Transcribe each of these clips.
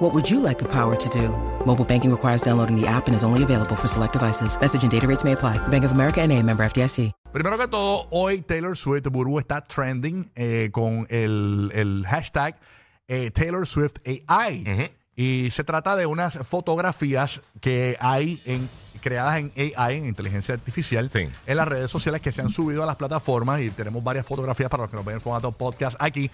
What would you like the power to do? Mobile banking requires downloading the app and is only available for select devices. Message and data rates may apply. Bank of America and a member FDIC. Primero que todo, hoy Taylor Swift, Burbu, está trending eh, con el, el hashtag eh, Taylor Swift AI. Y se trata de unas fotografías que hay en creadas en AI, en inteligencia artificial, Sí. en las redes sociales que se han subido a las plataformas y tenemos varias fotografías para los que nos ven en formato podcast aquí,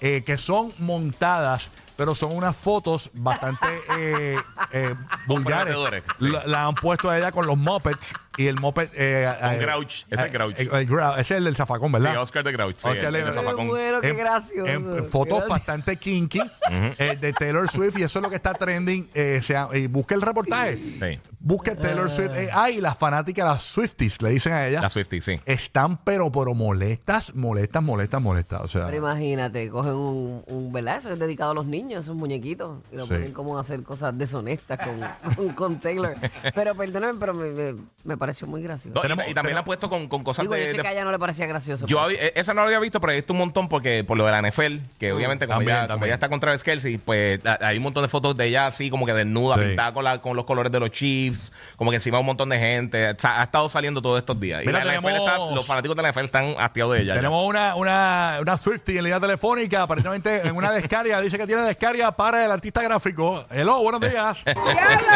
eh, que son montadas, pero son unas fotos bastante eh, eh, vulgares. Sí. La, la han puesto a ella con los Muppets y el Muppet... eh, Con eh, Grouch, ese es eh, Grouch. eh, el Grou- ese es el del zafacón, ¿verdad? Sí, Oscar de Grouch. Sí, Oscar el- de el zafacón. Bueno, qué en- gracioso. en fotos bastante kinky eh, de Taylor Swift y eso es lo que está trending. Eh, sea, y busque el reportaje. Sí. Busque Taylor Swift. Eh, ay, las fanáticas, las Swifties, le dicen a ella. La Swiftie, sí. Están, pero, pero molestas, molestas, molestas, molestas. O sea, Pero imagínate, cogen un, un, ¿verdad? Eso es dedicado a los niños, esos muñequitos. Y lo Sí. ponen como a hacer cosas deshonestas con, con, con Taylor. Pero perdóname, pero me, me, me pareció muy gracioso. No, y- Tenemos- y, también la han puesto con, con cosas Digo, yo de. sé de- que a ella no le parecía gracioso. yo pero- había- esa no la había visto, pero he visto un montón porque por lo de la NFL, que obviamente como, También, ella, como también. ella está contra Travis Kelsey, pues a- hay un montón de fotos de ella así como que desnuda, Sí. pintada con, la- con los colores de los Chiefs, como que encima un montón de gente. O sea, ha estado saliendo todos estos días. Y Mira, la NFL tenemos- está- los fanáticos de la NFL están hastiados de ella. ya. tenemos una, una, una Swiftie en línea telefónica, aparentemente en una descarga. Dice que tiene descarga para el artista gráfico. Hello, buenos días. ¡Diablo,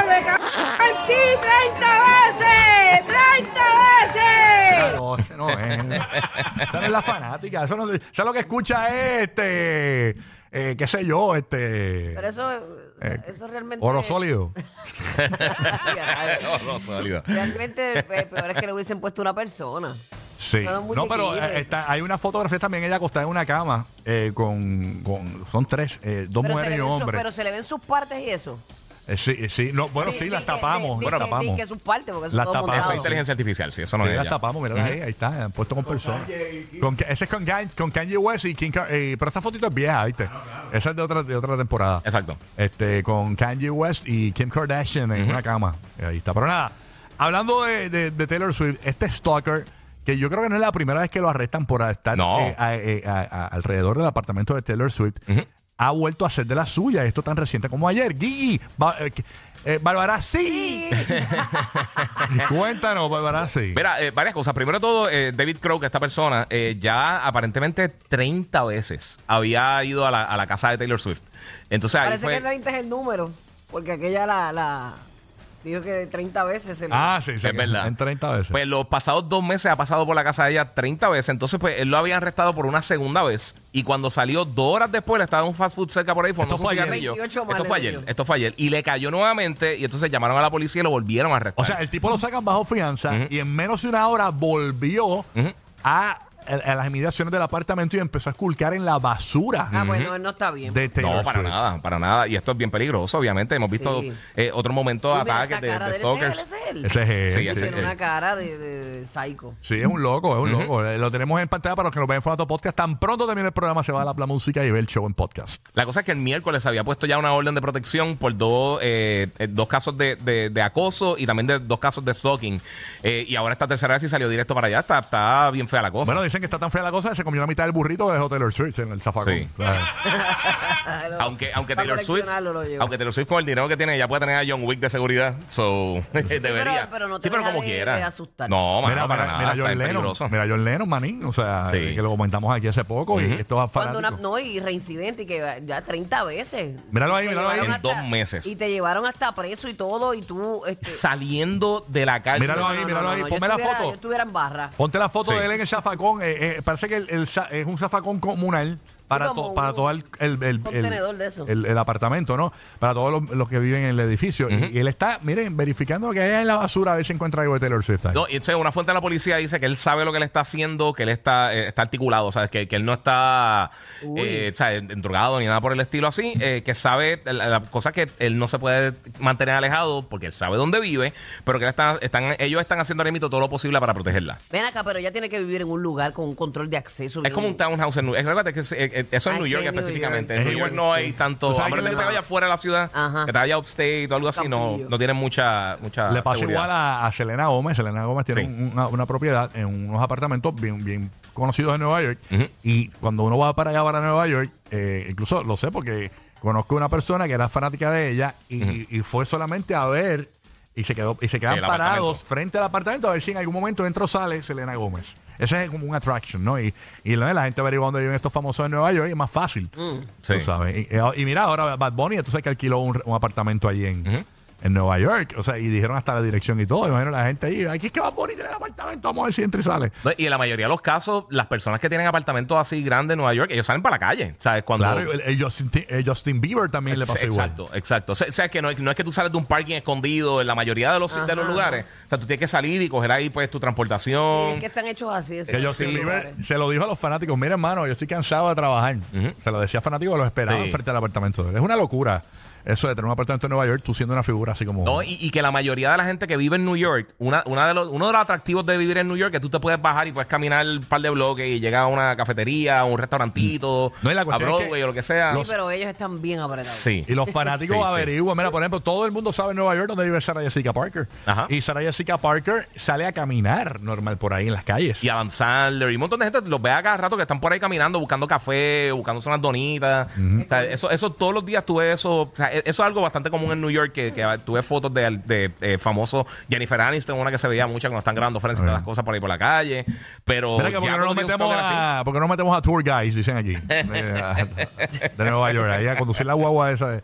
me cago en ti 30 veces! ¡30 veces! No, ese no es. Esa no es la fanática. Eso, no, eso es lo que escucha este. eh, qué sé yo, este. Pero eso, eh, eso realmente. Oro sólido. No, sólido. Realmente, eh, peor es que le hubiesen puesto una persona. Sí. No, pero eh, está- hay una fotografía también ella acostada en una cama eh, con, con. Son tres, eh, dos Pero mujeres y un hombre. pero se le ven sus partes y eso. Eh, sí, sí. No, bueno, sí, las tapamos. di- las tapamos. que sus partes, porque eso Las tapamos, Eso es inteligencia artificial, sí, eso no Sí, es las tapamos, mira ahí, ahí está, han puesto con personas. Con, ese es con, Kanye West y Kim Kar- eh, pero esta fotito es vieja, ¿viste? Esa es de otra, de otra temporada. Exacto. Este, con Kanye West y Kim Kardashian en una cama. Ahí está. Pero nada, hablando de, de- de Taylor Swift, este stalker, que yo creo que no es la primera vez que lo arrestan por estar No. eh, a- eh, a- a- alrededor del apartamento de Taylor Swift, ha vuelto a hacer de la suya. Esto tan reciente como ayer. Gigi, eh, que- eh, Bárbara, sí. Cuéntanos, Bárbara, sí. Mira, eh, varias cosas. Primero de todo, eh, David Crow, que esta persona, eh, ya aparentemente 30 veces había ido a la, a la casa de Taylor Swift. Entonces ahí Parece fue... que 30 es el número. Porque aquella la, la dijo que 30 veces se le- Ah, sí, sí. Es verdad. En 30 veces. Pues los pasados dos meses ha pasado por la casa de ella 30 veces. Entonces, pues él lo había arrestado por una segunda vez. Y cuando salió dos horas después, le estaba en un fast food cerca por ahí, fumando Esto un fue ayer. cigarrillo. 28 más Esto fue ayer. Esto fue ayer. Y le cayó nuevamente. Y entonces llamaron a la policía y lo volvieron a arrestar. O sea, el tipo lo sacan bajo fianza y en menos de una hora volvió a, a las inmediaciones del apartamento y empezó a esculcar en la basura Ah, bueno, él no está bien. de Taylor no, para Swift. nada, para nada. Y esto es bien peligroso, obviamente. Hemos visto Sí. eh, otro momento de Uy, mira ataques de, cara de él, ese es él, stalkers. ese es él. Ese es él, Sí, sí, ese es Tiene él. una cara de, de, de psycho. Sí, es un loco, es un loco. Eh, Lo tenemos en pantalla para los que nos ven en formato podcast. Tan pronto termine el programa, se va a la, la música y ve el show en podcast. La cosa es que el miércoles había puesto ya una orden de protección por dos, eh, eh, dos casos de, de- de acoso y también de dos casos de stalking. Eh, y ahora esta tercera vez sí salió directo para allá. Está, está bien fea la cosa. Bueno, dicen que está tan fea la cosa, se comió la mitad del burrito de Taylor Swift en el zafacón. Sí. Aunque aunque Para Taylor Swift coleccionarlo lo lleva. aunque Taylor Swift con el dinero que tiene ya puede tener a John Wick de seguridad so debería pero no te sí pero deja como de- quiera de asustar. no mano, mira, para mira, nada mira está John Lennon, peligroso. mira John Lennon, manín, o sea, Sí. que lo comentamos aquí hace poco y esto es Cuando una, fanático. no, y reincidente, y que ya 30 veces. Míralo ahí, Te míralo ahí. llevaron En dos meses. Y te llevaron hasta preso y todo, y tú. Este, saliendo de la cárcel Míralo ahí, míralo ahí, yo ponme la estuviera- foto. Yo estuviera en barra. Ponte la foto Sí. de él en el zafacón. Eh, eh, parece que el- es un zafacón comunal. Para, to- para todo el, el, el- el- contenedor de eso. el- el apartamento, ¿no? Para todos los, los que viven en el edificio. y, y él está, miren, verificando lo que hay en la basura a ver si encuentra algo de Taylor Swift. ahí. No, y entonces una fuente de la policía dice que él sabe lo que él está haciendo, que él está, eh, está articulado, ¿sabes? Que, que él no está eh, o sea, drogado ni nada por el estilo así, eh, que sabe la, la cosa que él no se puede mantener alejado porque él sabe dónde vive, pero que él está, están, ellos están haciendo ahora mismo todo lo posible para protegerla. Ven acá, pero ella tiene que vivir en un lugar con un control de acceso. Es como un townhouse en New York. Recuerda que es- eh, eh, eso es Ay, New York en específicamente. En New York no hay tanto. ¿Tú A menos que te vayas fuera de la ciudad, Ajá. que te vayas upstate o algo así, no, no tienen mucha, mucha Le pasa seguridad. igual a, a Selena Gómez. Selena Gómez tiene una, una propiedad en unos apartamentos bien, bien conocidos en Nueva York. Y cuando uno va para allá, para Nueva York, eh, incluso lo sé porque conozco una persona que era fanática de ella y, y fue solamente a ver y se quedó y se quedan parados frente al apartamento a ver si en algún momento entra o sale Selena Gómez. Ese es como un attraction, ¿no? Y, y la la gente averigua dónde viven estos famosos en Nueva York y es más fácil. Sí. Tú sabes. Y, y- y mira, ahora Bad Bunny, entonces que alquiló un, un apartamento allí en, Ujú. En Nueva York. O sea, y dijeron hasta la dirección y todo. Imagino la gente ahí, aquí es que Bunny tiene el apartamento, vamos a ver si entra y sale. No, Y en la mayoría de los casos, las personas que tienen apartamentos así grandes en Nueva York, ellos salen para la calle. ¿Sabes? Cuando. Claro, el, el Justin, el Justin Bieber también le pasó igual. Exacto, exacto. O sea, o sea, que no, es- no es que tú sales de un parking escondido en la mayoría de los, de los Ajá. lugares. O sea, tú tienes que salir y coger ahí pues tu transportación. Es que están hechos así. Que Justin Sí. Bieber se lo dijo a los fanáticos, mira hermano, yo estoy cansado de trabajar. Se lo decía a fanáticos, los esperaban Sí. frente al apartamento de él. Es una locura eso de tener un apartamento en Nueva York, tú siendo una figura así como... No, y, y que la mayoría de la gente que vive en New York, una, una de los, uno de los atractivos de vivir en New York es que tú te puedes bajar y puedes caminar un par de bloques y llegar a una cafetería, a un restaurantito, No, y la a es Broadway que o lo que sea. Sí, pero ellos están bien apretados. Sí. Y los fanáticos Sí, averiguan. Mira, por ejemplo, todo el mundo sabe en Nueva York dónde vive Sarah Jessica Parker. Ajá. Y Sarah Jessica Parker sale a caminar normal por ahí en las calles. Y Sandler y un montón de gente los ve a cada rato que están por ahí caminando, buscando café, buscándose unas donitas. O sea, eso, eso todos los días tuve eso. O sea, eso es algo bastante común en New York, que, que tuve fotos de, de, eh, famosos Jennifer Aniston, una que se veía mucha cuando están grabando Friends y todas las cosas por ahí por la calle. Pero Mira que ya porque no nos metemos a, porque no metemos a tour guys, dicen aquí. de, de Nueva York, ahí a conducir la guagua esa de,